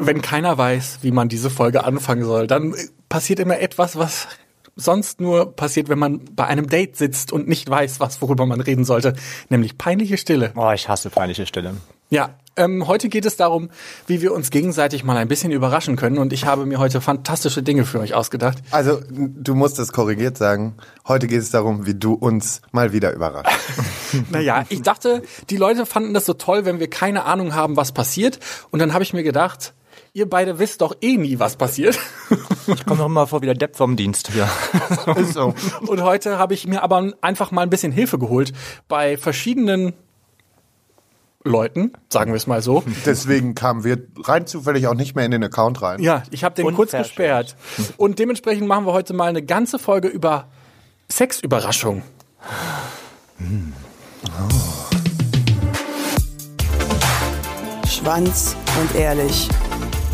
Wenn keiner weiß, wie man diese Folge anfangen soll, dann passiert immer etwas, was sonst nur passiert, wenn man bei einem Date sitzt und nicht weiß, was worüber man reden sollte, nämlich peinliche Stille. Oh, ich hasse peinliche Stille. Ja, ähm, heute geht es darum, wie wir uns gegenseitig mal ein bisschen überraschen können und ich habe mir heute fantastische Dinge für euch ausgedacht. Also, du musst es korrigiert sagen. Heute geht es darum, wie du uns mal wieder überraschst. naja, ich dachte, die Leute fanden das so toll, wenn wir keine Ahnung haben, was passiert und dann habe ich mir gedacht, ihr beide wisst doch eh nie, was passiert. Ich komme noch immer vor wie der Depp vom Dienst hier. Ist so. Und heute habe ich mir aber einfach mal ein bisschen Hilfe geholt bei verschiedenen Leuten, sagen wir es mal so. Deswegen kamen wir rein zufällig auch nicht mehr in den Account rein. Ja, ich habe den kurz gesperrt. Und dementsprechend machen wir heute mal eine ganze Folge über Sexüberraschung. Schwanz und ehrlich.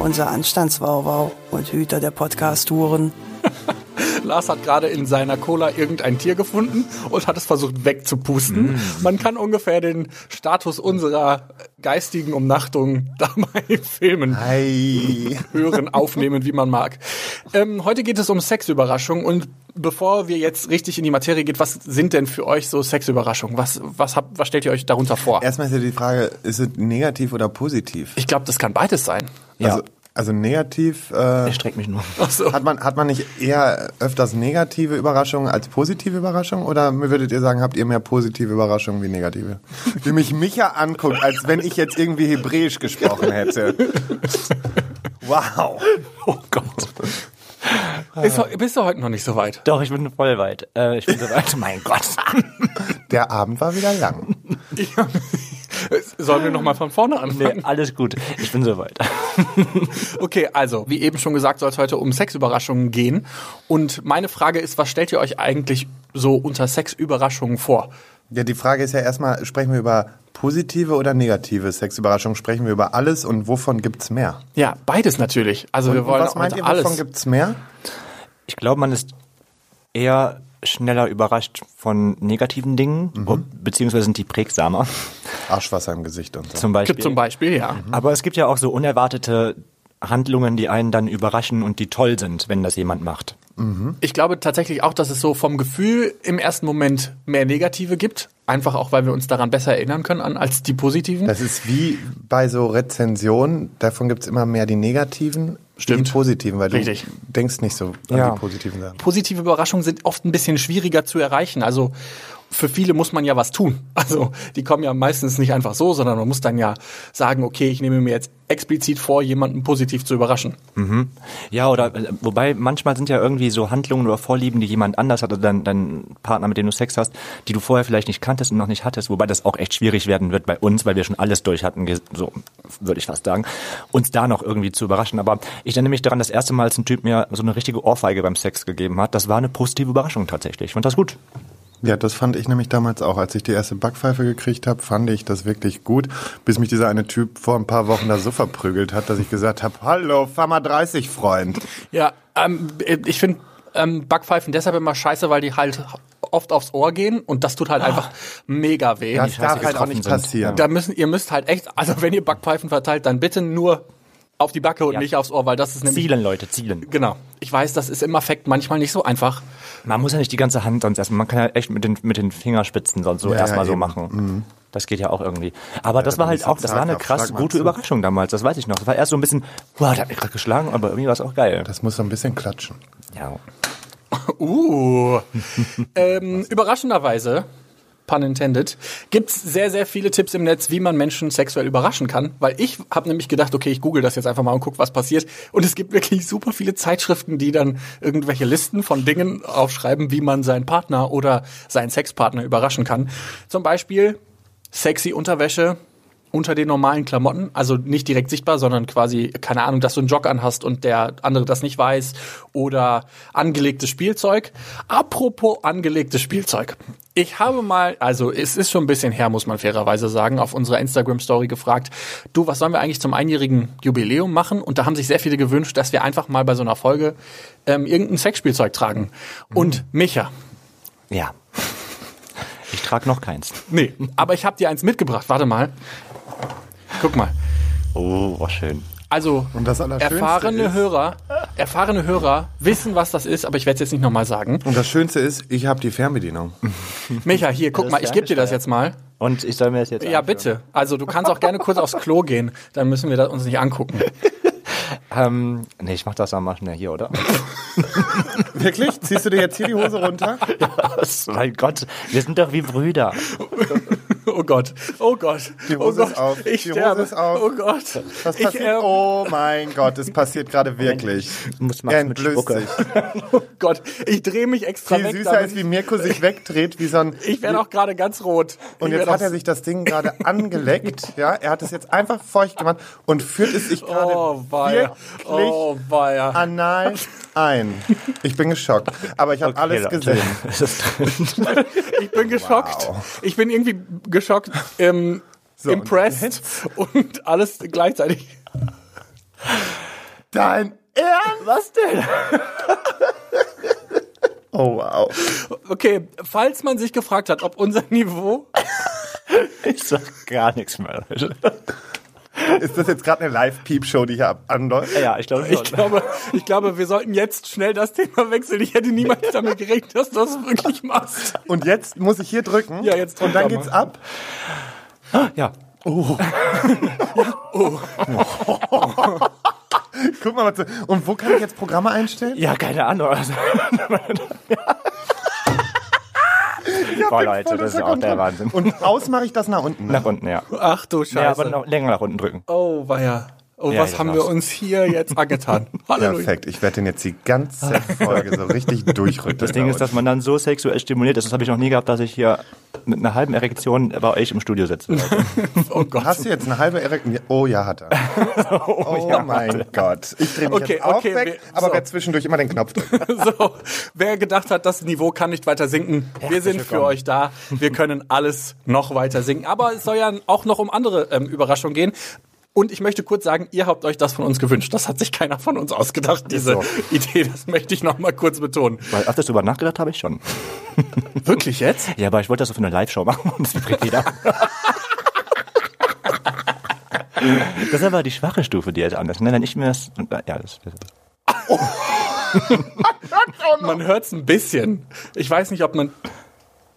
unser Anstandswauwau und Hüter der Podcast-Touren. Lars hat gerade in seiner Cola irgendein Tier gefunden und hat es versucht wegzupusten. Mm. Man kann ungefähr den Status unserer geistigen Umnachtung dabei filmen, Hi. hören, aufnehmen, wie man mag. Ähm, heute geht es um Sexüberraschung und bevor wir jetzt richtig in die Materie geht, was sind denn für euch so Sexüberraschungen? Was, was, habt, was stellt ihr euch darunter vor? Erstmal ist ja die Frage, ist es negativ oder positiv? Ich glaube, das kann beides sein. Ja. Also, negativ äh, Ich streck mich nur. so. hat man hat man nicht eher öfters negative Überraschungen als positive Überraschungen oder würdet ihr sagen, habt ihr mehr positive Überraschungen wie negative? Wie mich Micha anguckt, als wenn ich jetzt irgendwie Hebräisch gesprochen hätte. Wow. Oh Gott. Bist du, bist du heute noch nicht so weit? Doch, ich bin voll weit. Äh, ich bin so weit. mein Gott. Der Abend war wieder lang. Sollen wir noch mal von vorne anfangen? Nee, alles gut. Ich bin so weit. Okay, also, wie eben schon gesagt, soll es heute um Sexüberraschungen gehen. Und meine Frage ist, was stellt ihr euch eigentlich so unter Sexüberraschungen vor? Ja, die Frage ist ja erstmal, sprechen wir über positive oder negative Sexüberraschungen? Sprechen wir über alles und wovon gibt's mehr? Ja, beides natürlich. Also wir Und wollen was meint heute ihr, alles. wovon gibt's mehr? Ich glaube, man ist eher schneller überrascht von negativen Dingen, beziehungsweise sind die prägsamer. Arschwasser im Gesicht und so. Zum Beispiel. Zum Beispiel, ja. Aber es gibt ja auch so unerwartete Handlungen, die einen dann überraschen und die toll sind, wenn das jemand macht. Ich glaube tatsächlich auch, dass es so vom Gefühl im ersten Moment mehr Negative gibt. Einfach auch, weil wir uns daran besser erinnern können an, als die positiven. Das ist wie bei so Rezensionen, davon gibt's immer mehr die negativen, Stimmt. die positiven, weil Richtig. du denkst nicht so an Ja. die positiven Sachen. Positive Überraschungen sind oft ein bisschen schwieriger zu erreichen. Also für viele muss man ja was tun. Also die kommen ja meistens nicht einfach so, sondern man muss dann ja sagen, okay, ich nehme mir jetzt explizit vor, jemanden positiv zu überraschen. Ja, oder äh, wobei manchmal sind ja irgendwie so Handlungen oder Vorlieben, die jemand anders hat oder dein, dein Partner, mit dem du Sex hast, die du vorher vielleicht nicht kanntest und noch nicht hattest, wobei das auch echt schwierig werden wird bei uns, weil wir schon alles durch hatten, so würde ich fast sagen, uns da noch irgendwie zu überraschen. Aber ich erinnere mich daran, das erste Mal, als ein Typ mir so eine richtige Ohrfeige beim Sex gegeben hat, das war eine positive Überraschung tatsächlich. Ich fand das gut. Ja, das fand ich nämlich damals auch. Als ich die erste Backpfeife gekriegt habe, fand ich das wirklich gut, bis mich dieser eine Typ vor ein paar Wochen da so verprügelt hat, dass ich gesagt habe, hallo, mal 30, Freund. Ja, ähm, ich finde ähm, Backpfeifen deshalb immer scheiße, weil die halt oft aufs Ohr gehen und das tut halt einfach mega weh. Das darf halt auch nicht passieren. Da müssen, ihr müsst halt echt, also wenn ihr Backpfeifen verteilt, dann bitte nur auf die Backe und Ja. nicht aufs Ohr, weil das ist nämlich Zielen, Leute, zielen. Genau. Ich weiß, das ist im Affekt manchmal nicht so einfach. Man muss ja nicht die ganze Hand sonst erstmal, man kann ja echt mit den, mit den Fingerspitzen sonst so Ja, erstmal ja, so machen. Das geht ja auch irgendwie. Aber das war halt auch, das war eine krass gute? Überraschung damals, das weiß ich noch. Das war erst so ein bisschen, boah, der hat mich gerade geschlagen, aber irgendwie war es auch geil. Das muss so ein bisschen klatschen. Ja. Uh. ähm, überraschenderweise, pun intended, gibt's sehr, sehr viele Tipps im Netz, wie man Menschen sexuell überraschen kann. Weil ich habe nämlich gedacht, okay, ich google das jetzt einfach mal und guck, was passiert. Und es gibt wirklich super viele Zeitschriften, die dann irgendwelche Listen von Dingen aufschreiben, wie man seinen Partner oder seinen Sexpartner überraschen kann. Zum Beispiel sexy Unterwäsche, unter den normalen Klamotten, also nicht direkt sichtbar, sondern quasi, keine Ahnung, dass du einen Jog anhast und der andere das nicht weiß oder angelegtes Spielzeug. Apropos angelegtes Spielzeug. Ich habe mal, also es ist schon ein bisschen her, muss man fairerweise sagen, auf unserer Instagram-Story gefragt, du, was sollen wir eigentlich zum einjährigen Jubiläum machen? Und da haben sich sehr viele gewünscht, dass wir einfach mal bei so einer Folge ähm, irgendein Sexspielzeug tragen. Und Micha, Ja. Ich trage noch keins. nee, aber ich habe dir eins mitgebracht, warte mal. Guck mal. Oh, war schön. Also Und das Allerschönste erfahrene ist- Hörer, erfahrene Hörer wissen, was das ist, aber ich werde es jetzt nicht nochmal sagen. Und das Schönste ist, ich habe die Fernbedienung. Micha, hier, guck mal, ich gebe dir das jetzt mal. Und ich soll mir das jetzt Ja, anschauen. bitte. Also du kannst auch gerne kurz aufs Klo gehen, dann müssen wir das uns nicht angucken. Ähm, nee, ich mach das dann mal schnell hier, oder? Wirklich? Ziehst du dir jetzt hier die Hose runter? Was? mein Gott, wir sind doch wie Brüder. Oh Gott, oh Gott. Die Hose oh Gott. ist auf. Ich Die Hose sterbe. ist auf. Oh Gott. Was ich, passiert? ähm, oh mein Gott, es passiert gerade wirklich. Muss Er mit Spucke. oh Gott, ich drehe mich extra Viel weg. süßer, damit als wie ich Mirko sich wegdreht, wie so ein... ich werde auch gerade ganz rot. Und Ich jetzt hat er sich das Ding gerade angeleckt, ja, er hat es jetzt einfach feucht gemacht und führt es sich gerade Oh, weia. wirklich Oh, weia. anal ein. Ich bin geschockt, aber ich habe alles Leute, gesehen. Ich bin geschockt. Ich bin irgendwie geschockt, ähm, und impressed und alles gleichzeitig. Dein Ernst? Was denn? Oh wow. Okay, falls man sich gefragt hat, ob unser Niveau Ich sag gar nichts mehr. Ist das jetzt gerade eine Live-Peep-Show, die hier anläuft? Ja, ich glaube Ich glaube, ich glaube, wir sollten jetzt schnell das Thema wechseln. Ich hätte niemals damit gerechnet, dass du das wirklich machst. Und jetzt muss ich hier drücken. Ja, jetzt drück Und dann geht's mal. ab. Ja. Guck mal, was und wo kann ich jetzt Programme einstellen? Ja, keine Ahnung. Also, Boah, Leute, das ist auch der Wahnsinn. Und aus mache ich das nach unten. Ne? Nach unten, ja. Ach du Scheiße. Ja, aber noch länger nach unten drücken. oh, weia. Oh, Ja, was haben wir uns hier jetzt angetan? Halleluja. Perfekt, ich werde den jetzt die ganze Folge so richtig durchrütteln. Das Ding ist, dass man dann so sexuell stimuliert ist. Das habe ich noch nie gehabt, dass ich hier mit einer halben Erektion bei euch im Studio sitze. Oh Gott. Hast du jetzt eine halbe Erektion? Oh ja, hat er. Oh, mein Gott. Ich drehe mich Okay, jetzt auch okay, weg, wir- aber so. werde zwischendurch immer den Knopf drücken. So, wer gedacht hat, das Niveau kann nicht weiter sinken, wir sind für willkommen. euch da. Wir können alles noch weiter singen. Aber es soll ja auch noch um andere ähm, Überraschungen gehen. Und ich möchte kurz sagen, ihr habt euch das von uns gewünscht. Das hat sich keiner von uns ausgedacht, diese so. Idee. Das möchte ich noch mal kurz betonen. Weil öfters drüber nachgedacht habe ich schon. Wirklich jetzt? Ja, aber ich wollte das so für eine Live-Show machen und es vibriert wieder. Das ist aber die schwache Stufe, die jetzt anders. Ne? Wenn ich mir das. Ja, das. Man hört es ein bisschen. Ich weiß nicht, ob man.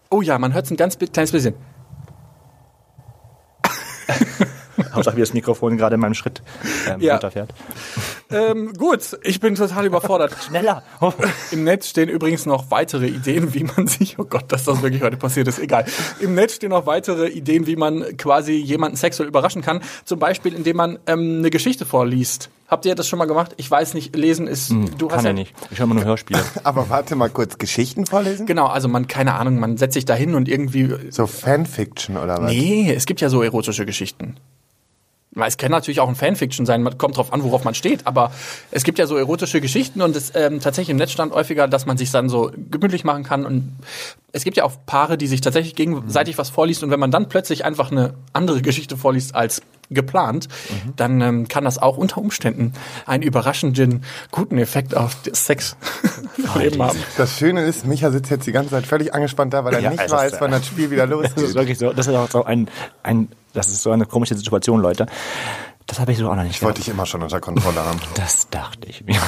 Oh ja, man hört es ein ganz kleines bisschen. Hauptsache, wie das Mikrofon gerade in meinem Schritt ähm, Ja. runterfährt. Ähm, gut, ich bin total überfordert. Schneller! Oh. Im Netz stehen übrigens noch weitere Ideen, wie man sich, oh Gott, dass das wirklich heute passiert ist, egal. Im Netz stehen noch weitere Ideen, wie man quasi jemanden sexuell überraschen kann. Zum Beispiel, indem man ähm, eine Geschichte vorliest. Habt ihr das schon mal gemacht? Ich weiß nicht, lesen ist, du hast Hm, Kann ja er nicht. Ich höre immer nur Hörspiele. Aber warte mal kurz, Geschichten vorlesen? Genau, also man, keine Ahnung, man setzt sich da hin und irgendwie, So Fanfiction oder was? nee, es gibt ja so erotische Geschichten. Weil Es kann natürlich auch ein Fanfiction sein, man kommt drauf an, worauf man steht, aber es gibt ja so erotische Geschichten und es ähm, tatsächlich im Netz stand häufiger, dass man sich dann so gemütlich machen kann und es gibt ja auch Paare, die sich tatsächlich gegenseitig was vorliest und wenn man dann plötzlich einfach eine andere Geschichte vorliest als geplant, dann ähm, kann das auch unter Umständen einen überraschenden guten Effekt auf das Sexleben haben. Das Schöne ist, Micha sitzt jetzt die ganze Zeit völlig angespannt da, weil er Ja, nicht weiß, wann das Spiel wieder Das ist losgeht. wirklich so. Das ist auch so ein, ein. Das ist so eine komische Situation, Leute. Das habe ich so auch noch nicht Ich wollte dich immer schon unter Kontrolle haben. Das dachte ich mir.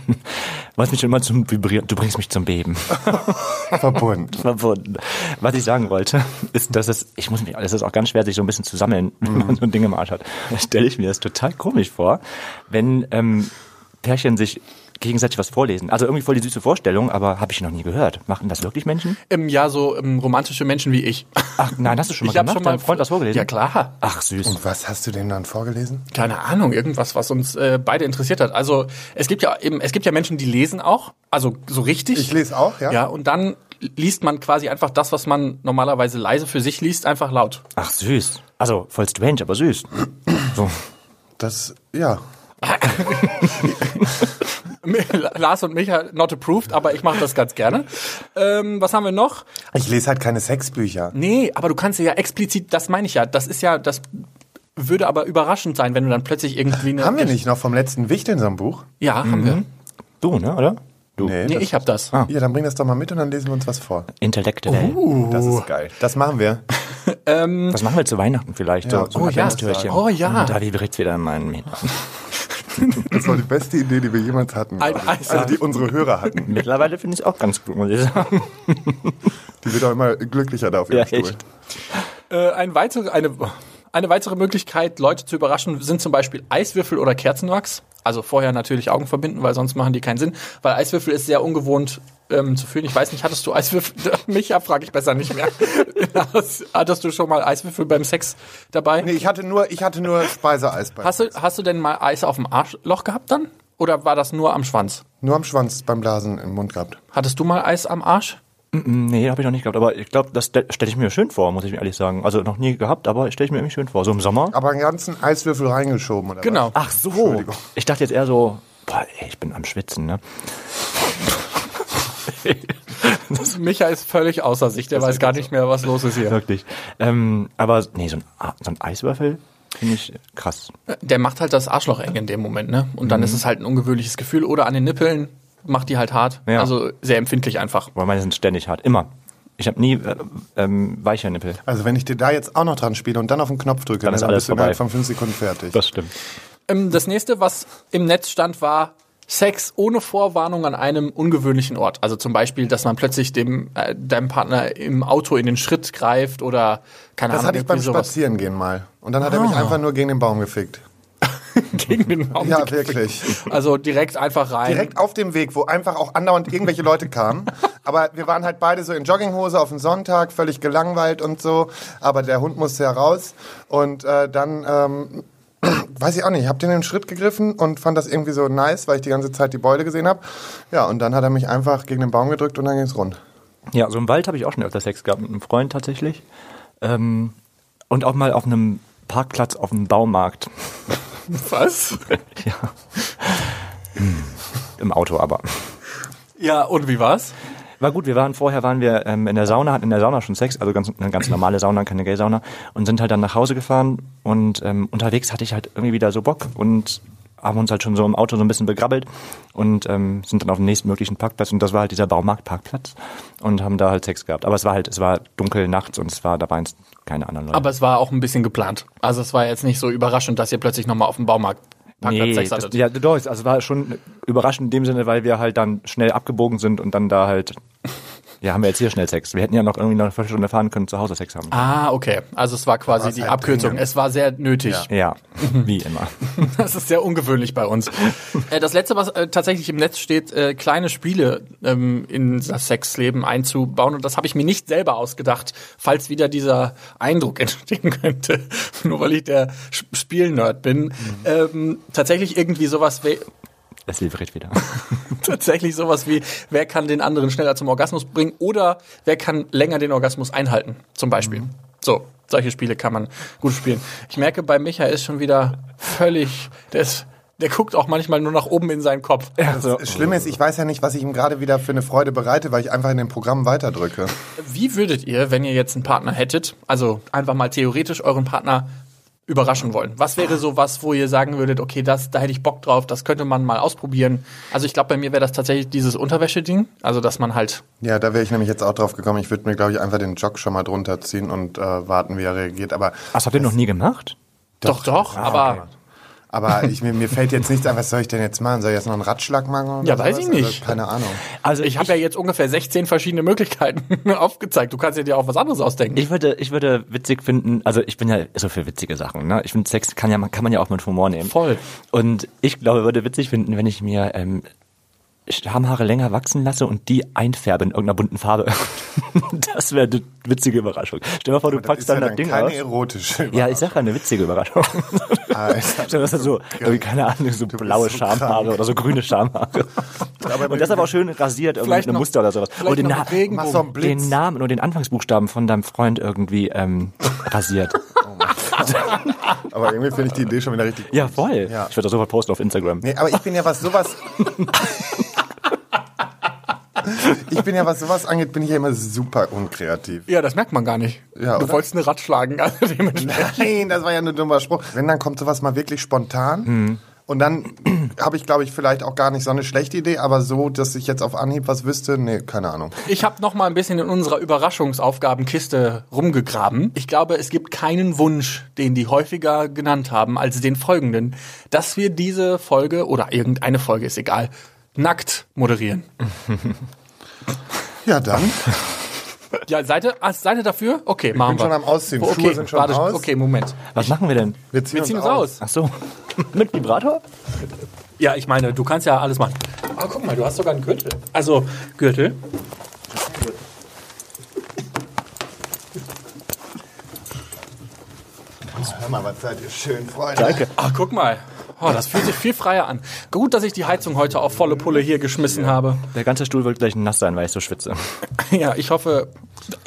Was mich schon immer zum Vibrieren, du bringst mich zum Beben. Verbunden. Verbunden. Was ich sagen wollte, ist, dass es, ich muss mich, es ist auch ganz schwer, sich so ein bisschen zu sammeln, wenn man so ein Ding im Arsch hat. Da stelle ich mir das total komisch vor, wenn ähm, Pärchen sich gegenseitig was vorlesen. Also irgendwie voll die süße Vorstellung, aber habe ich noch nie gehört. Machen das wirklich Menschen? Ähm, ja, so ähm, romantische Menschen wie ich. Ach nein, hast du schon mal Ich hab gemacht? schon mal Freund was vorgelesen? Ja, klar. Ach süß. Und was hast du denn dann vorgelesen? Keine Ahnung, irgendwas, was uns äh, beide interessiert hat. Also es gibt ja eben, es gibt ja Menschen, die lesen auch, also so richtig. Ich lese auch, ja. Ja, und dann liest man quasi einfach das, was man normalerweise leise für sich liest, einfach laut. Ach süß. Also voll strange, aber süß. So. Das, ja. Lars und Micha not approved, aber ich mache das ganz gerne. Ähm, was haben wir noch? Ich lese halt keine Sexbücher. Nee, aber du kannst ja explizit, das meine ich ja, das ist ja, das würde aber überraschend sein, wenn du dann plötzlich irgendwie eine... Haben wir nicht noch vom letzten Wichteln so ein Buch? Ja, haben wir. Du, ne, oder? Du. Nee, Nee, das, ich hab das. Ja, dann bring das doch mal mit und dann lesen wir uns was vor. Intellektuell. Das ist geil. Das machen wir. Was machen wir zu Weihnachten vielleicht? Ja. So, so Oh ja. Oh ja. Und da vibriert wieder in meinen Händen. Das war die beste Idee, die wir jemals hatten. Ein also die unsere Hörer hatten. Mittlerweile finde ich es auch ganz gut, muss ich sagen. Die wird auch immer glücklicher da auf ihrem Ja, Stuhl. echt. Äh, ein weitere, eine, eine weitere Möglichkeit, Leute zu überraschen, sind zum Beispiel Eiswürfel oder Kerzenwachs. Also vorher natürlich Augen verbinden, weil sonst machen die keinen Sinn. Weil Eiswürfel ist sehr ungewohnt ähm, zu fühlen. Ich weiß nicht, hattest du Eiswürfel? Micha frage ich besser nicht mehr. Hattest du schon mal Eiswürfel beim Sex dabei? Nee, ich hatte nur, ich hatte nur Speiseeis bei. Hast du, hast du denn mal Eis auf dem Arschloch gehabt dann? Oder war das nur am Schwanz? Nur am Schwanz beim Blasen im Mund gehabt. Hattest du mal Eis am Arsch? Nee, habe ich noch nicht gehabt. Aber ich glaube, das stelle ich mir schön vor, muss ich ehrlich sagen. Also noch nie gehabt, aber stelle ich mir irgendwie schön vor. So im Sommer. Aber einen ganzen Eiswürfel reingeschoben, oder Genau. Ach so. Entschuldigung. Ich dachte jetzt eher so, boah, ey, ich bin am Schwitzen, ne? Micha ist völlig außer sich. Der weiß gar nicht mehr, was los ist hier. Wirklich. Ähm, aber nee, so ein, so ein Eiswürfel finde ich krass. Der macht halt das Arschloch eng in dem Moment, ne? Und dann ist es halt ein ungewöhnliches Gefühl. Oder an den Nippeln macht die halt hart. Ja. Also sehr empfindlich einfach. Weil meine sind ständig hart. Immer. Ich habe nie äh, ähm, weiche Nippel. Also wenn ich dir da jetzt auch noch dran spiele und dann auf den Knopf drücke, Dann ist alles bist du innerhalb von fünf Sekunden fertig. Das stimmt. Ähm, das nächste, was im Netz stand, war Sex ohne Vorwarnung an einem ungewöhnlichen Ort. Also zum Beispiel, dass man plötzlich dem äh, deinem Partner im Auto in den Schritt greift oder keine Das Ahnung. hatte ich beim sowas Spazierengehen mal. Und dann hat er mich einfach nur gegen den Baum gefickt. gegen den Baum. Ja, wirklich. Also direkt einfach rein. Direkt auf dem Weg, wo einfach auch andauernd irgendwelche Leute kamen. Aber wir waren halt beide so in Jogginghose auf dem Sonntag, völlig gelangweilt und so. Aber der Hund musste ja raus. Und äh, dann, ähm, weiß ich auch nicht, ich habe den in den Schritt gegriffen und fand das irgendwie so nice, weil ich die ganze Zeit die Beule gesehen habe. Ja, und dann hat er mich einfach gegen den Baum gedrückt und dann ging's rund. Ja, so im Wald habe ich auch schon öfter Sex gehabt mit einem Freund tatsächlich. Ähm, und auch mal auf einem Parkplatz auf dem Baumarkt. Was? ja. Im Auto aber. Ja, und wie war's? War gut, wir waren vorher waren wir ähm, in der Sauna, hatten in der Sauna schon Sex, also ganz, eine ganz normale Sauna, keine Gay-Sauna, und sind halt dann nach Hause gefahren und ähm, unterwegs hatte ich halt irgendwie wieder so Bock und haben uns halt schon so im Auto so ein bisschen begrabbelt und ähm, sind dann auf den nächstmöglichen Parkplatz und das war halt dieser Baumarktparkplatz und haben da halt Sex gehabt. Aber es war halt, es war dunkel nachts und es war, da waren keine anderen Leute. Aber es war auch ein bisschen geplant. Also es war jetzt nicht so überraschend, dass ihr plötzlich nochmal auf dem Baumarkt Parkplatz Nee, Sex das, hattet. ja, doch, also es war schon überraschend in dem Sinne, weil wir halt dann schnell abgebogen sind und dann da halt, ja, haben wir jetzt hier schnell Sex. Wir hätten ja noch irgendwie noch eine Viertelstunde fahren können, zu Hause Sex haben. Ah, okay. Also es war quasi die halt Abkürzung. dringend. Es war sehr nötig. Ja, wie immer. Das ist sehr ungewöhnlich bei uns. äh, das letzte, was äh, tatsächlich im Netz steht, äh, kleine Spiele ähm, in das Sexleben einzubauen. Und das habe ich mir nicht selber ausgedacht, falls wieder dieser Eindruck entstehen könnte, nur weil ich der Spielnerd bin. Ähm, tatsächlich irgendwie sowas wie Es vibriert wieder. tatsächlich sowas wie, wer kann den anderen schneller zum Orgasmus bringen oder wer kann länger den Orgasmus einhalten, zum Beispiel. So, solche Spiele kann man gut spielen. Ich merke, bei Micha ist schon wieder völlig, der, ist, der guckt auch manchmal nur nach oben in seinen Kopf. Das Schlimme ist, ich weiß ja nicht, was ich ihm gerade wieder für eine Freude bereite, weil ich einfach in dem Programm weiterdrücke. Wie würdet ihr, wenn ihr jetzt einen Partner hättet, also einfach mal theoretisch euren Partner überraschen wollen? Was wäre so was, wo ihr sagen würdet, okay, das, da hätte ich Bock drauf, das könnte man mal ausprobieren? Also ich glaube, bei mir wäre das tatsächlich dieses Unterwäsche-Ding, also dass man halt Ja, da wäre ich nämlich jetzt auch drauf gekommen. Ich würde mir, glaube ich, einfach den Jog schon mal drunter ziehen und äh, warten, wie er reagiert. Aber, Was habt ihr noch nie gemacht? doch, doch, aber aber ich, mir, mir fällt jetzt nichts ein, was soll ich denn jetzt machen? Soll ich jetzt noch einen Ratschlag machen? Oder Ja, weiß sowas? ich nicht. Also, keine Ahnung. Also Ich habe ja jetzt ungefähr 16 verschiedene Möglichkeiten aufgezeigt. Du kannst ja dir auch was anderes ausdenken. Ich würde, ich würde witzig finden, also ich bin ja so für witzige Sachen, ne? Ich finde Sex kann ja, kann man ja auch mit Humor nehmen. Voll. Und ich glaube, würde witzig finden, wenn ich mir ähm, Schamhaare länger wachsen lasse und die einfärbe in irgendeiner bunten Farbe. das wäre eine witzige Überraschung. Stell dir mal vor, du Das packst ist ja dann das dann Ding keine aus. erotische Ja, ich sag ja eine witzige Überraschung. Alter. Stell dir das so, irgendwie, keine Ahnung, so blaue so Schamhaare krank. oder so grüne Schamhaare. und das aber auch schön rasiert, irgendwie mit einem Muster oder sowas. Und den, Na den Namen oder den Anfangsbuchstaben von deinem Freund irgendwie ähm, rasiert. Aber irgendwie finde ich die Idee schon wieder richtig gut. Ja, voll. Ja. Ich werde das sofort posten auf Instagram. Nee, aber ich bin ja was sowas. Ich bin ja was sowas angeht, bin ich ja immer super unkreativ. Ja, das merkt man gar nicht. Ja, du oder? wolltest eine Rad schlagen. Also dementsprechend. Nein, das war ja nur ein dummer Spruch. Wenn, dann kommt sowas mal wirklich spontan. Und dann habe ich, glaube ich, vielleicht auch gar nicht so eine schlechte Idee, aber so, dass ich jetzt auf Anhieb was wüsste, nee, keine Ahnung. Ich habe noch mal ein bisschen in unserer Überraschungsaufgabenkiste rumgegraben. Ich glaube, es gibt keinen Wunsch, den die häufiger genannt haben, als den folgenden, dass wir diese Folge oder irgendeine Folge ist egal, nackt moderieren. Ja, dann. Ja, Seite, ah, Seite dafür? Okay, machen bin wir. schon am Ausziehen. Okay, Schuhe sind schon warte, aus. Okay, Moment. Was machen wir denn? Wir ziehen, Wir ziehen uns aus. Ach so. Mit Vibrator? Ja, ich meine, du kannst ja alles machen. Aber guck mal, du hast sogar einen Gürtel. Also, Gürtel. Hör mal, was seid ihr schön, Freunde. Danke. Ach, guck mal. Oh, das fühlt sich viel freier an. Gut, dass ich die Heizung heute auf volle Pulle hier geschmissen habe. Der ganze Stuhl wird gleich nass sein, weil ich so schwitze. Ja, ich hoffe.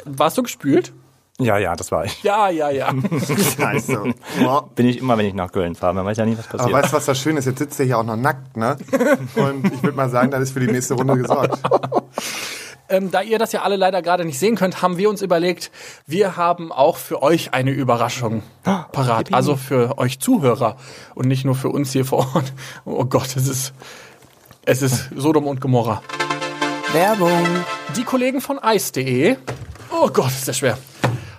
Warst du gespült? Ja, ja, das war ich. Ja, ja, ja. Scheiße. Boah. Bin ich immer, wenn ich nach Köln fahre. Man weiß ja nie, was Aber passiert. weißt du, was das Schöne ist? Jetzt sitzt ihr hier auch noch nackt, ne? Und ich würde mal sagen, das ist für die nächste Runde gesorgt. Ähm, da ihr das ja alle leider gerade nicht sehen könnt, haben wir uns überlegt, wir haben auch für euch eine Überraschung parat. Also für euch Zuhörer und nicht nur für uns hier vor Ort. Oh Gott, es ist, es ist Sodom und Gomorra. Werbung. Die Kollegen von ice.de, oh Gott, ist das schwer,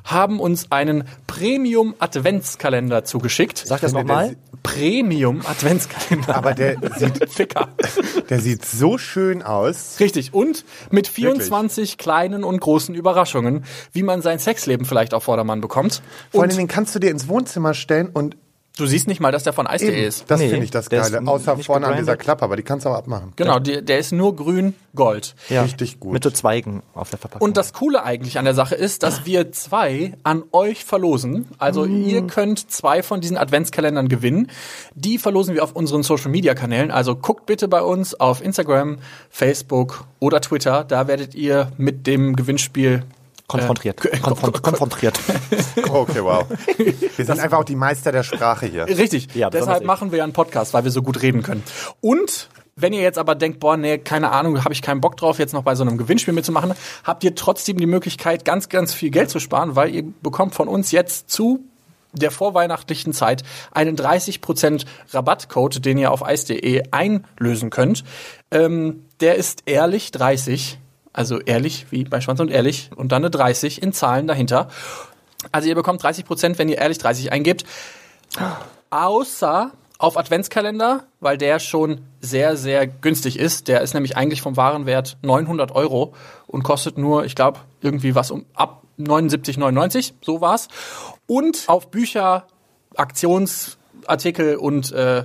haben uns einen Premium Adventskalender zugeschickt. Sag das nochmal. Premium Adventskalender. Aber der sieht, Ficker. der sieht so schön aus. Richtig. Und mit 24 kleinen und großen Überraschungen, wie man sein Sexleben vielleicht auf Vordermann bekommt. Vor Und allem, den kannst du dir ins Wohnzimmer stellen und du siehst nicht mal, dass der von Ice.de eben, ist. das Nee, finde ich das der ist Geile. Außer nicht vorne an dieser. Klappe, aber die kannst du auch abmachen. Genau, die, der ist nur grün-gold. Ja. Richtig gut. Mit so Zweigen auf der Verpackung. Und das Coole eigentlich an der Sache ist, dass wir zwei an euch verlosen. Also ihr könnt zwei von diesen Adventskalendern gewinnen. Die verlosen wir auf unseren Social Media Kanälen. Also guckt bitte bei uns auf Instagram, Facebook oder Twitter. Da werdet ihr mit dem Gewinnspiel konfrontiert. Äh, Konfront konfrontiert. Okay, wow. Wir sind einfach auch die Meister der Sprache hier. Richtig. Ja, Deshalb ich. machen wir ja einen Podcast, weil wir so gut reden können. Und wenn ihr jetzt aber denkt, boah, nee, keine Ahnung, habe ich keinen Bock drauf, jetzt noch bei so einem Gewinnspiel mitzumachen, habt ihr trotzdem die Möglichkeit, ganz, ganz viel Geld zu sparen, weil ihr bekommt von uns jetzt zu der vorweihnachtlichen Zeit einen 30% Rabattcode, den ihr auf ice.de einlösen könnt. Ähm, der ist ehrlich 30, also ehrlich wie bei Schwanz und ehrlich und dann eine 30 in Zahlen dahinter. Also ihr bekommt 30%, wenn ihr ehrlich 30 eingebt. Außer auf Adventskalender, weil der schon sehr, sehr günstig ist. Der ist nämlich eigentlich vom Warenwert 900 Euro und kostet nur, ich glaube, irgendwie was um ab 79,99, so war's. Und auf Bücher, Aktionsartikel und äh,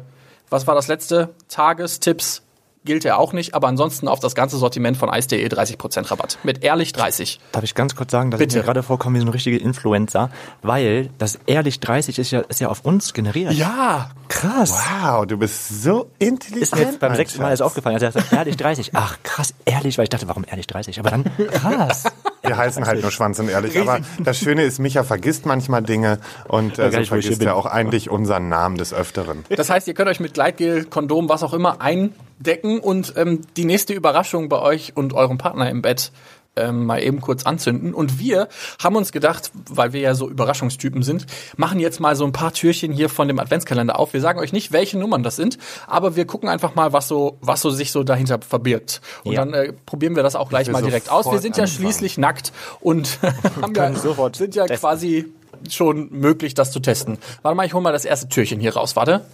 was war das letzte? Tagestipps gilt er auch nicht, aber ansonsten auf das ganze Sortiment von Ice.de 30% Rabatt. Mit ehrlich 30. Darf ich ganz kurz sagen, dass Bitte. ich mir gerade vorkomme wie so ein richtiger Influencer, weil das ehrlich 30 ist ja, ist ja auf uns generiert. Ja, Krass. Wow, du bist so intelligent. Ist mir jetzt beim sechsten Mal erst aufgefallen, als er sagt, ehrlich 30. Ach, krass, ehrlich, weil ich dachte, warum ehrlich 30? Aber dann, krass. Wir heißen halt nur Schwanz und ehrlich. Aber das Schöne ist, Micha vergisst manchmal Dinge und äh, so vergisst er auch eigentlich unseren Namen des Öfteren. Das heißt, ihr könnt euch mit Gleitgel, Kondom, was auch immer eindecken und ähm, die nächste Überraschung bei euch und eurem Partner im Bett ähm, mal eben kurz anzünden. Und wir haben uns gedacht, weil wir ja so Überraschungstypen sind, machen jetzt mal so ein paar Türchen hier von dem Adventskalender auf. Wir sagen euch nicht, welche Nummern das sind, aber wir gucken einfach mal, was so, was so sich so dahinter verbirgt. Und Ja. dann äh, probieren wir das auch gleich mal direkt aus. Wir sind ja anfangen. schließlich nackt und haben ja, sind ja testen. quasi schon möglich, das zu testen. Warte mal, ich hole mal das erste Türchen hier raus. Warte.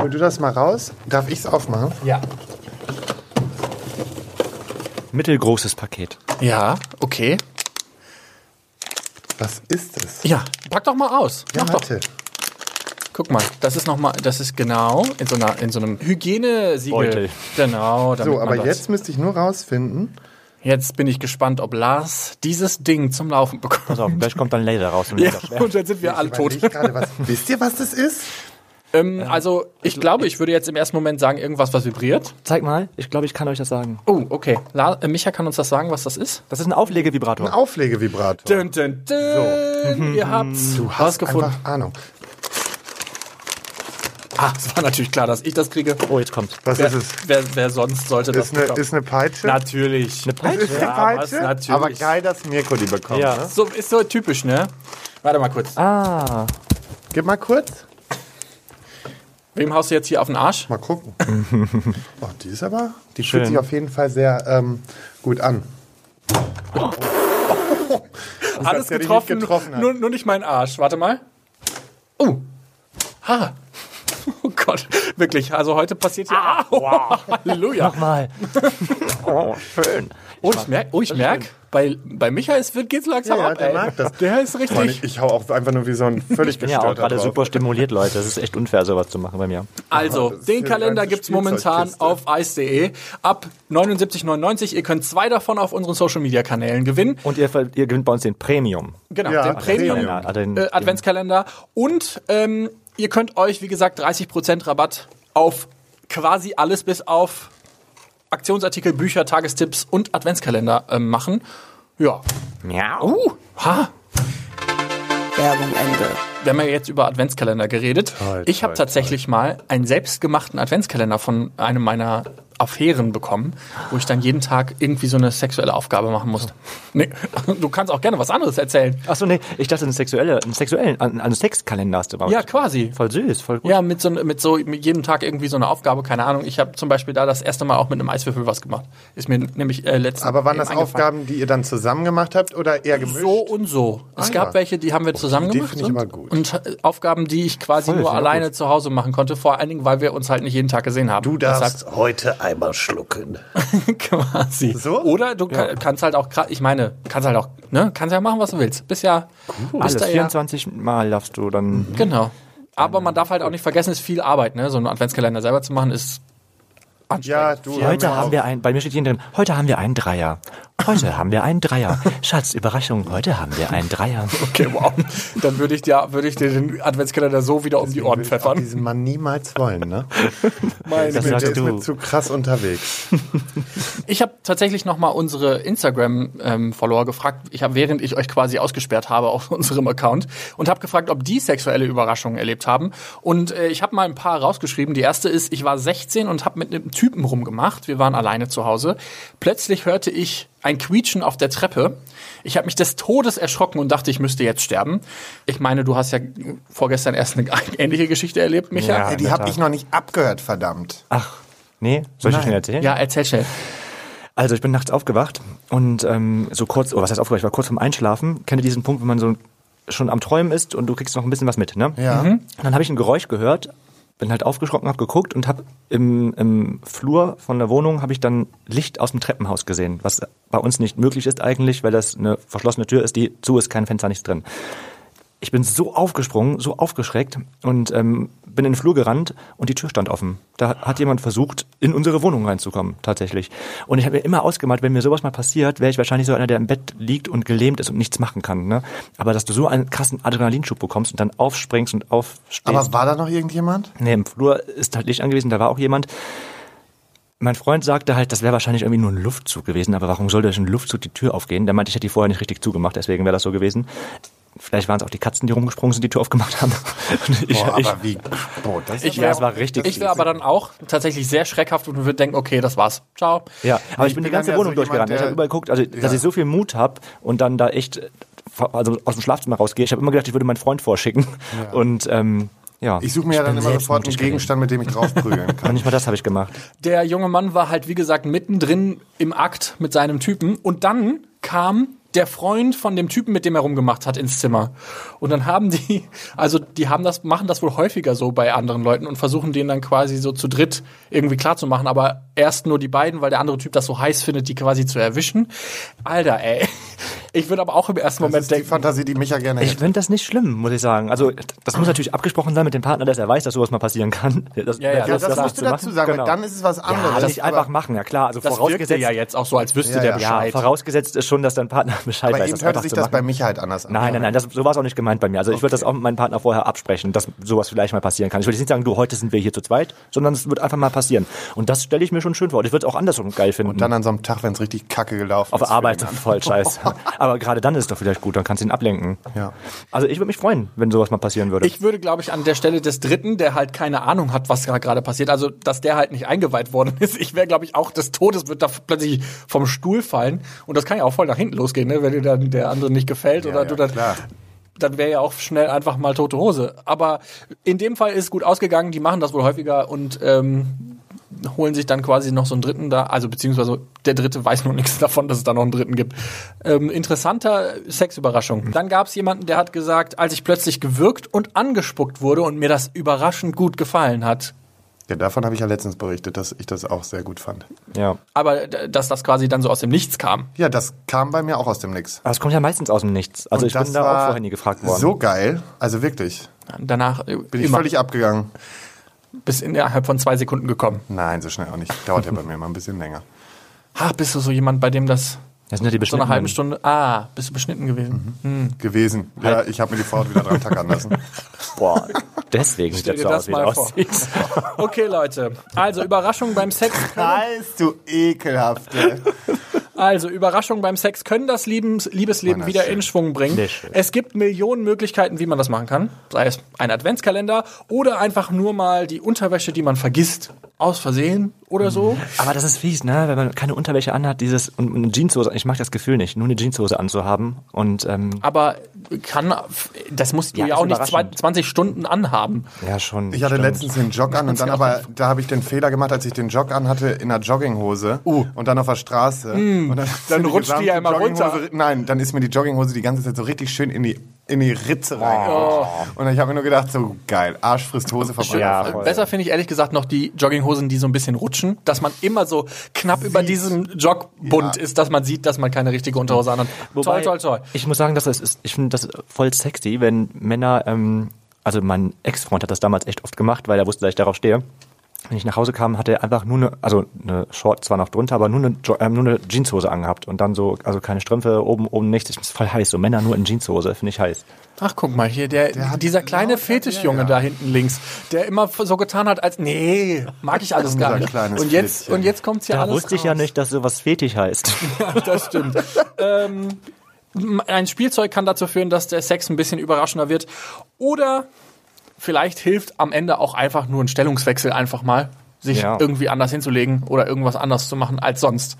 Hol du das mal raus? Darf ich es aufmachen? Ja. Mittelgroßes Paket. Ja, okay. Was ist es? Ja, pack doch mal aus. Ja, Mach doch. warte. Guck mal, das ist noch mal, das ist genau in so einer in so einem Hygienesiegel. Beutel. Genau. damit So, aber das- jetzt müsste ich nur rausfinden. jetzt bin ich gespannt, ob Lars dieses Ding zum Laufen bekommt. Pass auf, gleich kommt dann Laser raus. Und Ja, und dann sind wir alle tot. Gerade, was, wisst ihr, was das ist? Ähm, also, ich glaube, ich würde jetzt im ersten Moment sagen, irgendwas, was vibriert. Zeig mal. Ich glaube, ich kann euch das sagen. Oh, okay. La äh, Micha kann uns das sagen, was das ist. Das ist ein Auflegevibrator. Ein Auflegevibrator. Dun, dun, dun. Ihr habt's Du hast rausgefunden. einfach Ahnung. Ah, es war natürlich klar, dass ich das kriege. Oh, jetzt kommt's. Was Wer, ist es? wer, wer sonst sollte das Ist eine, bekommen? ist eine Peitsche? Natürlich. Eine Das ist eine Ja, Peitsche? was, natürlich. Aber geil, dass Mirko die bekommt. Ja. Ne? So, ist so typisch, ne? Warte mal kurz. Ah. Gib mal kurz. Wem haust du jetzt hier auf den Arsch? Mal gucken. oh, die ist aber, die Schön. fühlt sich auf jeden Fall sehr ähm, gut an. Alles der dich getroffen, getroffen nur, nur nicht mein Arsch. Warte mal. Oh. Ha. Oh Gott, wirklich. Also heute passiert hier. Ah, Halleluja. Nochmal. oh, schön. Oh, ich merke, oh, ich merk, bei, bei Micha ist, wird, geht's langsam Ja, ja, ab, der ey. mag das. Der ist Mann, ich, richtig. ich hau auch einfach nur wie so ein völlig Ich bin ja auch gerade drauf. super stimuliert, Leute. Das ist echt unfair, sowas zu machen bei mir. Also, den Kalender gibt's momentan auf ice.de ab 79,99. Ihr könnt zwei davon auf unseren Social Media Kanälen gewinnen. Und ihr, ihr gewinnt bei uns den Premium. Genau, Ja, den Premium Premium. Den- äh, Adventskalender. Und ähm, ihr könnt euch, wie gesagt, 30% Rabatt auf quasi alles bis auf Aktionsartikel, Bücher, Tagestipps und Adventskalender ähm, machen. Ja. Miau. Uh, ha. Werbung Ende. Wir haben ja jetzt über Adventskalender geredet. Toll, ich habe toll, tatsächlich mal einen selbstgemachten Adventskalender von einem meiner Affären bekommen, wo ich dann jeden Tag irgendwie so eine sexuelle Aufgabe machen musste. Nee, du kannst auch gerne was anderes erzählen. Achso, nee, ich dachte, einen sexuelle, einen sexuellen, einen, einen Sexkalender hast du aber. Ja, quasi. Voll süß, voll gut. Ja, mit so, mit so mit jedem Tag irgendwie so eine Aufgabe, keine Ahnung. Ich habe zum Beispiel da das erste Mal auch mit einem Eiswürfel was gemacht. Ist mir nämlich äh, letztens. Aber waren das. Aufgaben, die ihr dann zusammen gemacht habt oder eher gemischt? So und so. Es Ah, gab ja. welche, die haben wir zusammen Idee gemacht. finde ich und, aber gut. und äh, Aufgaben, die ich quasi Voll, nur alleine zu Hause machen konnte. Vor allen Dingen, weil wir uns halt nicht jeden Tag gesehen haben. Du darfst heute einmal schlucken. quasi. So? Oder du kann, kannst halt auch, ich meine, kannst halt auch, ne, kannst ja machen, was du willst. Bist ja, bist Alles, da ja, 24 Mal darfst du dann. genau. Aber man darf halt auch nicht vergessen, es ist viel Arbeit, ne? So einen Adventskalender selber zu machen ist anstrengend. Ja, du. Heute hör mir haben wir ein, bei mir steht hier drin, heute haben wir einen Dreier. Heute haben wir einen Dreier. Schatz, Überraschung, heute haben wir einen Dreier. Okay, wow. Dann würde ich dir, würde ich dir den Adventskalender so wieder um die Ohren Will ich auch pfeffern. diesen Mann niemals wollen, ne? Meine Das Der sagst ist du. mir zu krass unterwegs. Ich habe tatsächlich noch mal unsere Instagram-Follower gefragt. Ich habe, während ich euch quasi ausgesperrt habe auf unserem Account und habe gefragt, ob die sexuelle Überraschungen erlebt haben. Und äh, ich habe mal ein paar rausgeschrieben. Die erste ist, ich war 16 und habe mit einem Typen rumgemacht. Wir waren alleine zu Hause. Plötzlich hörte ich ein Quietschen auf der Treppe. Ich habe mich des Todes erschrocken und dachte, ich müsste jetzt sterben. Ich meine, du hast ja vorgestern erst eine ähnliche Geschichte erlebt, Micha. Ja. Die habe ich noch nicht abgehört, verdammt. Ach, nee, soll ich Nein. schnell erzählen? Ja, erzähl schnell. Also ich bin nachts aufgewacht und ähm, so kurz, oh, was heißt aufgewacht? Ich war kurz vorm Einschlafen. Kennt ihr diesen Punkt, wenn man so schon am Träumen ist und du kriegst noch ein bisschen was mit, ne? Ja. Und dann habe ich ein Geräusch gehört, bin halt aufgeschrocken, habe geguckt und habe im, im Flur von der Wohnung habe ich dann Licht aus dem Treppenhaus gesehen, was bei uns nicht möglich ist eigentlich, weil das eine verschlossene Tür ist, die zu ist, kein Fenster, nichts drin. Ich bin so aufgesprungen, so aufgeschreckt und ähm, bin in den Flur gerannt und die Tür stand offen. Da hat jemand versucht, in unsere Wohnung reinzukommen, tatsächlich. Und ich habe mir immer ausgemalt, wenn mir sowas mal passiert, wäre ich wahrscheinlich so einer, der im Bett liegt und gelähmt ist und nichts machen kann. Ne? Aber dass du so einen krassen Adrenalinschub bekommst und dann aufspringst und aufstehst. Aber war da noch irgendjemand? Nee, im Flur ist halt Licht angewiesen, da war auch jemand. Mein Freund sagte halt, das wäre wahrscheinlich irgendwie nur ein Luftzug gewesen, aber warum soll durch einen Luftzug die Tür aufgehen? Der meinte, ich hätte die vorher nicht richtig zugemacht, deswegen wäre das so gewesen. Vielleicht waren es auch die Katzen, die rumgesprungen sind, die Tür aufgemacht haben. Und ich, Boah, ich, aber wie. Boah, das ist Ich ja, war richtig. Ich wäre aber dann auch tatsächlich sehr schreckhaft und würde denken, okay, das war's. Ciao. ja, aber ich Ich bin die ganze ja Wohnung so jemand, durchgerannt. ich habe überall geguckt, also dass Ja. ich so viel Mut habe und dann da echt also aus dem Schlafzimmer rausgehe. Ich habe immer gedacht, ich würde meinen Freund vorschicken. Und ähm, ja. Ich suche mir ja dann immer sofort einen. Gegenstand, mit dem ich draufprügeln Und kann. nicht mal das habe ich gemacht. Der junge Mann war halt, wie gesagt, mittendrin im Akt mit seinem Typen und dann kam der Freund von dem Typen, mit dem er rumgemacht hat, ins Zimmer. Und dann haben die, also die haben das, machen das wohl häufiger so bei anderen Leuten und versuchen den dann quasi so zu dritt irgendwie klar zu machen, aber erst nur die beiden, weil der andere Typ das so heiß findet, die quasi zu erwischen. Alter, ey. Ich würde aber auch im ersten Das Moment ist die denken, Fantasie, die mich ja gerne Ich finde das nicht schlimm, muss ich sagen. Also das muss natürlich abgesprochen sein mit dem Partner, dass er weiß, dass sowas mal passieren kann. Das, Ja, ja, Ja, das, das musst du zu dazu sagen, Genau. dann ist es was anderes. ja, nicht einfach Aber- machen, ja klar. Also das vorausgesetzt, ja jetzt auch so, als wüsste Ja, der ja. ja, Bescheid. vorausgesetzt ist schon, dass dein Partner Bescheid Aber weiß. das hörte einfach sich das bei mich halt anders an. Nein, nein, nein, das, so war es auch nicht gemeint bei mir. Also ich würde das auch mit meinem Partner vorher absprechen, dass sowas vielleicht mal passieren kann. Ich würde jetzt nicht sagen, du, heute sind wir hier zu zweit, sondern es wird einfach mal passieren. Und das stelle ich mir schon schön vor. Und ich würde es auch andersrum geil finden. Und dann an so einem Tag, wenn es richtig kacke gelaufen auf ist. der Arbeit voll scheiße. Aber gerade dann ist es doch vielleicht gut, dann kannst du ihn ablenken. Ja. Also ich würde mich freuen, wenn sowas mal passieren würde. Ich würde, glaube ich, an der Stelle des Dritten, der halt keine Ahnung hat, was gerade passiert, also dass der halt nicht eingeweiht worden ist, ich wäre, glaube ich, auch des Todes, wird da plötzlich vom Stuhl fallen. Und das kann ja auch voll nach hinten losgehen, ne? wenn dir dann der andere nicht gefällt oder ja, du dann. klar. Dann wäre ja auch schnell einfach mal tote Hose. Aber in dem Fall ist es gut ausgegangen, die machen das wohl häufiger und ähm, holen sich dann quasi noch so einen dritten da, also beziehungsweise der dritte weiß nur nichts davon, dass es da noch einen dritten gibt. Ähm, interessanter Sexüberraschung. Dann gab es jemanden, der hat gesagt, als ich plötzlich gewürgt und angespuckt wurde und mir das überraschend gut gefallen hat. Ja, davon habe ich ja letztens berichtet, dass ich das auch sehr gut fand. ja. Aber d- dass das quasi dann so aus dem Nichts kam. Ja, das kam bei mir auch aus dem Nix. Aber es kommt ja meistens aus dem Nichts. Also Und ich bin da auch vorher nie gefragt worden. So geil. Also wirklich. Danach äh, Bin ich immer völlig abgegangen. Bis innerhalb von zwei Sekunden gekommen. Nein, so schnell auch nicht. Dauert ja bei mir immer ein bisschen länger. Ach, bist du so jemand, bei dem das Das sind ja die so eine halbe beschnittenen. Stunde. Ah, bist du beschnitten gewesen? Hm. Gewesen. Ja, ich habe mir die Frau wieder dran tackern lassen. Boah, deswegen sieht das dir so das aus, wie mal das vor. aussieht. Okay, Leute. Also Überraschung beim Sex. Heißt du ekelhafte. Also Überraschung beim Sex können das Liebens, Liebesleben wieder schön. in Schwung bringen. Es gibt Millionen Möglichkeiten, wie man das machen kann. Sei es ein Adventskalender oder einfach nur mal die Unterwäsche, die man vergisst, aus Versehen oder so. Aber das ist fies, ne? Wenn man keine Unterwäsche anhat, dieses und eine Jeanshose. Ich mag das Gefühl nicht, nur eine Jeanshose anzuhaben und ähm, Aber kann, das musst du Ja, ja, auch nicht zwei, überraschend. 20 Stunden anhaben. ja schon. Ich hatte stimmt. letztens den Jog an und dann aber, da habe ich den Fehler gemacht, als ich den Jog an hatte in einer Jogginghose und dann auf der Straße. Und dann Dann rutscht die ja immer runter. Nein, dann ist mir die Jogginghose die ganze Zeit so richtig schön in die, in die Ritze reingerutscht. Und ich habe mir nur gedacht, so geil, Arsch frisst Hose vorbei. Ja. Besser finde ich ehrlich gesagt noch die Jogginghosen, die so ein bisschen rutschen, dass man immer so knapp über diesem Jogbund Ja. ist, dass man sieht, dass man keine richtige Unterhose anhat. Wobei, toll, toll, toll. Ich muss sagen, dass das ist, ich finde das voll sexy, wenn Männer, ähm, also mein Ex-Freund hat das damals echt oft gemacht, weil er wusste, dass ich darauf stehe. Wenn ich nach Hause kam, hatte er einfach nur eine, also eine Short zwar noch drunter, aber nur eine, ähm, nur eine Jeanshose angehabt und dann so, also keine Strümpfe, oben, oben nichts. Ich voll heiß. So Männer nur in Jeanshose, finde ich heiß. Ach, guck mal hier, der, Der hat dieser kleine lauter Fetischjunge Bär, ja. da hinten links, der immer so getan hat, als nee, mag ich alles gar nicht. kleines Und jetzt, Flittchen. und jetzt kommt's ja Da alles wusste ich ja raus. nicht, dass sowas Fetisch heißt. das stimmt. ähm, ein Spielzeug kann dazu führen, dass der Sex ein bisschen überraschender wird. Oder vielleicht hilft am Ende auch einfach nur ein Stellungswechsel einfach mal, sich Ja. irgendwie anders hinzulegen oder irgendwas anders zu machen als sonst.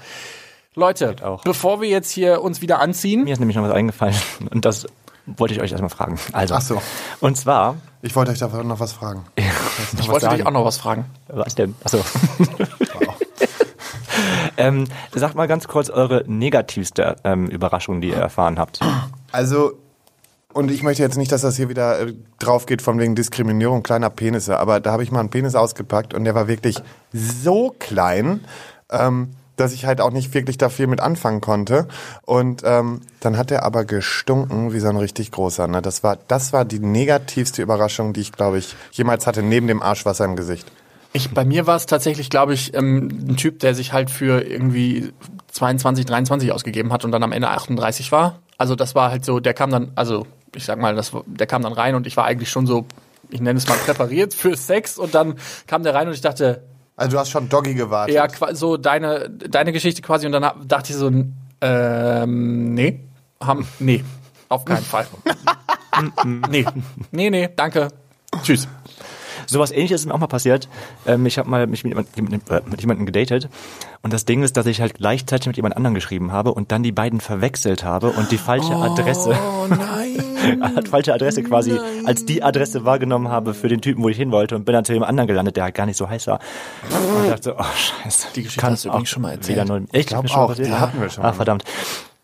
Leute, auch. bevor wir jetzt hier uns wieder anziehen, Mir ist nämlich noch was eingefallen und das wollte ich euch erstmal fragen. Also, Ach so. und zwar, Ich wollte euch dafür noch was fragen. ich wollte dich auch noch was fragen. Was denn? Achso. ähm, sagt mal ganz kurz eure negativste ähm, Überraschung, die ihr erfahren habt. Also, und ich möchte jetzt nicht, dass das hier wieder äh, drauf geht von wegen Diskriminierung kleiner Penisse, aber da habe ich mal einen Penis ausgepackt und der war wirklich so klein, ähm, dass ich halt auch nicht wirklich da viel mit anfangen konnte. Und ähm, dann hat er aber gestunken wie so ein richtig großer. Ne? Das, war, das war die negativste Überraschung, die ich, glaube ich, jemals hatte, neben dem Arschwasser im Gesicht. Ich, bei mir war es tatsächlich, glaube ich, ähm, ein Typ, der sich halt für irgendwie 22, 23 ausgegeben hat und dann am Ende 38 war. Also das war halt so, der kam dann, also ich sag mal, das, der kam dann rein und ich war eigentlich schon so, ich nenne es mal präpariert für Sex und dann kam der rein und ich dachte, Also du hast schon Doggy gewartet. ja, so deine, deine Geschichte quasi und dann dachte ich so, ähm, nee, haben, nee, auf keinen Fall. nee, nee, nee, danke, tschüss. Sowas ähnliches ist mir auch mal passiert. Ähm, ich habe mal mich mit, jemand, äh, mit jemandem gedatet und das Ding ist, dass ich halt gleichzeitig mit jemand anderem geschrieben habe und dann die beiden verwechselt habe und die falsche Adresse, Oh nein. falsche Adresse quasi als die Adresse wahrgenommen habe für den Typen, wo ich hin wollte und bin dann zu jemand anderen gelandet, der halt gar nicht so heiß war. Und ich dachte so, oh scheiße. Die Geschichte Kann hast du übrigens auch schon mal erzählt. wieder Null. Echt? glaub Ist mir schon mal auch, passiert? die hatten wir schon Ah, verdammt.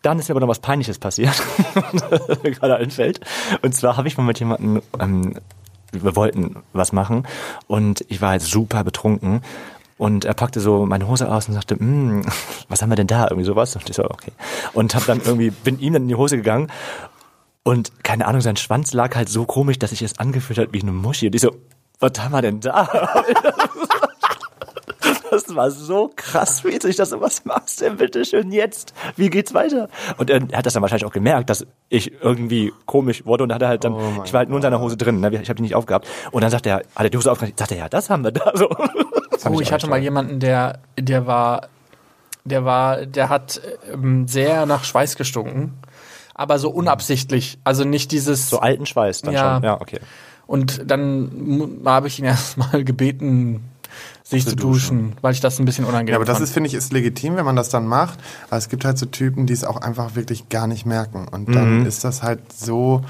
Dann ist mir aber noch was Peinliches passiert, mir gerade einfällt. Und zwar habe ich mal mit jemandem, ähm, wir wollten was machen und ich war halt super betrunken Und er packte so meine Hose aus und sagte, "Hm, was haben wir denn da? Irgendwie sowas. Und ich so, okay. Und hab dann irgendwie, bin ihm dann in die Hose gegangen und keine Ahnung, sein Schwanz lag halt so komisch, dass sich es angefühlt hat wie eine Muschi. Und ich so, was haben wir denn da? Das war so krass witzig, dass du was machst denn bitte schön jetzt? Wie geht's weiter? Und er, hat das dann wahrscheinlich auch gemerkt, dass ich irgendwie komisch wurde und hat er halt dann, ich war halt nur in seiner Hose drin, ne? ich habe die nicht aufgehabt. Und dann sagt er, hat er die Hose aufgemacht, sagt er, ja, das haben wir da. So. Das Oh, ich auch hatte mal jemanden, der, der war, der war, der hat ähm, sehr nach Schweiß gestunken, aber so unabsichtlich. Also nicht dieses. So alten Schweiß dann Ja. schon. Ja, okay. Und dann habe ich ihn erstmal gebeten, sich zu duschen, weil ich das ein bisschen unangenehm Ja, aber das fand. ist, finde ich, ist legitim, wenn man das dann macht. Aber es gibt halt so Typen, die es auch einfach wirklich gar nicht merken. Und dann ist das halt so,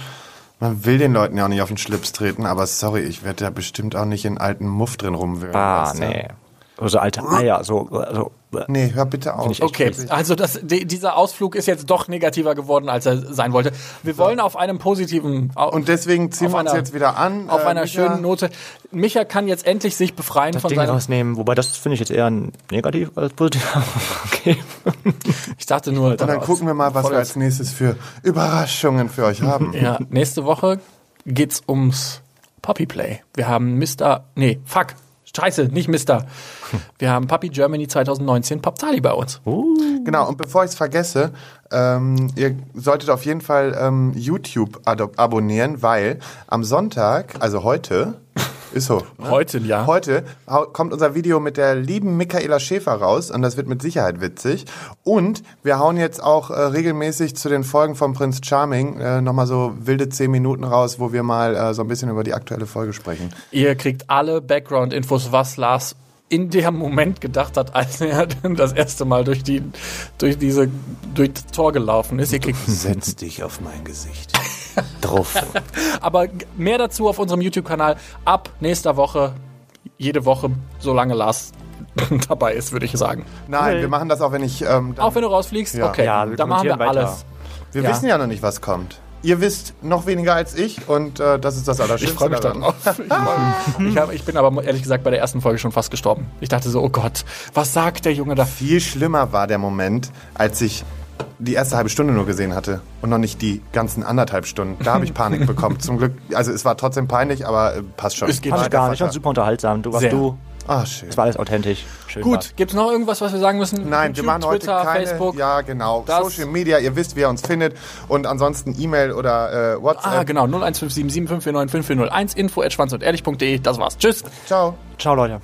man will den Leuten ja auch nicht auf den Schlips treten, aber sorry, ich werde ja bestimmt auch nicht in alten Muff drin rumwühlen. Ah, nee. So alte Eier, so, so. Nee, hör bitte auf. Okay, Wirklich. also das, die, dieser Ausflug ist jetzt doch negativer geworden, als er sein wollte. Wir wollen auf einem positiven Und deswegen ziehen auf wir uns einer- jetzt wieder an. auf Äh, einer Micha, schönen Note. Micha kann jetzt endlich sich befreien Das von Ding seinem. rausnehmen, wobei das finde ich jetzt eher negativ als positiv. okay. Ich dachte nur. Und dann gucken wir mal, was wir als nächstes für Überraschungen für euch haben. Ja, nächste Woche geht's ums Poppyplay. Wir haben Mr. Nee, fuck. Scheiße, nicht Mr. Wir haben Puppy Germany 2019 Pop Tali bei uns. Genau, und bevor ich es vergesse, ähm, ihr solltet auf jeden Fall ähm, YouTube abonnieren, weil am Sonntag, also heute, ist so. ne? Heute, ja. Heute kommt unser Video mit der lieben Michaela Schäfer raus und das wird mit Sicherheit witzig. Und wir hauen jetzt auch äh, regelmäßig zu den Folgen von Prinz Charming äh, nochmal so wilde 10 Minuten raus, wo wir mal äh, so ein bisschen über die aktuelle Folge sprechen. Ihr kriegt alle Background-Infos, was Lars in dem Moment gedacht hat, als er das erste Mal durch die durch diese durch das Tor gelaufen ist. Ihr kriegt Setz dich auf mein Gesicht. Drauf. aber mehr dazu auf unserem YouTube-Kanal ab nächster Woche. Jede Woche, solange Lars dabei ist, würde ich sagen. Nein, wir machen das auch, wenn ich... Ähm, dann, Auch wenn du rausfliegst? Ja. Okay, Ja, wir dann machen wir weiter. alles. wir ja. wissen ja noch nicht, was kommt. Ihr wisst noch weniger als ich und äh, das ist das Allerschönste Ich freue mich daran. darauf. Ich, ich, hab, ich bin aber ehrlich gesagt bei der ersten Folge schon fast gestorben. Ich dachte so, oh Gott, was sagt der Junge da? Viel schlimmer war der Moment, als ich die erste halbe Stunde nur gesehen hatte und noch nicht die ganzen anderthalb Stunden. Da habe ich Panik bekommen. Zum Glück, also es war trotzdem peinlich, aber äh, passt schon. Es geht ich gar nicht, fand super unterhaltsam. Du warst Sehr. du. Ah, schön. Es war alles authentisch. Schön Gut, war's. gibt's noch irgendwas, was wir sagen müssen? Nein, wir YouTube, machen heute Twitter, keine. Facebook. Ja, genau. Das- Social Media, ihr wisst, wer uns findet. Und ansonsten E-Mail oder äh, WhatsApp. Ah, genau, 0157 7449 5401 info at schwanz und ehrlich.de. Das war's. Tschüss. Ciao. Ciao, Leute.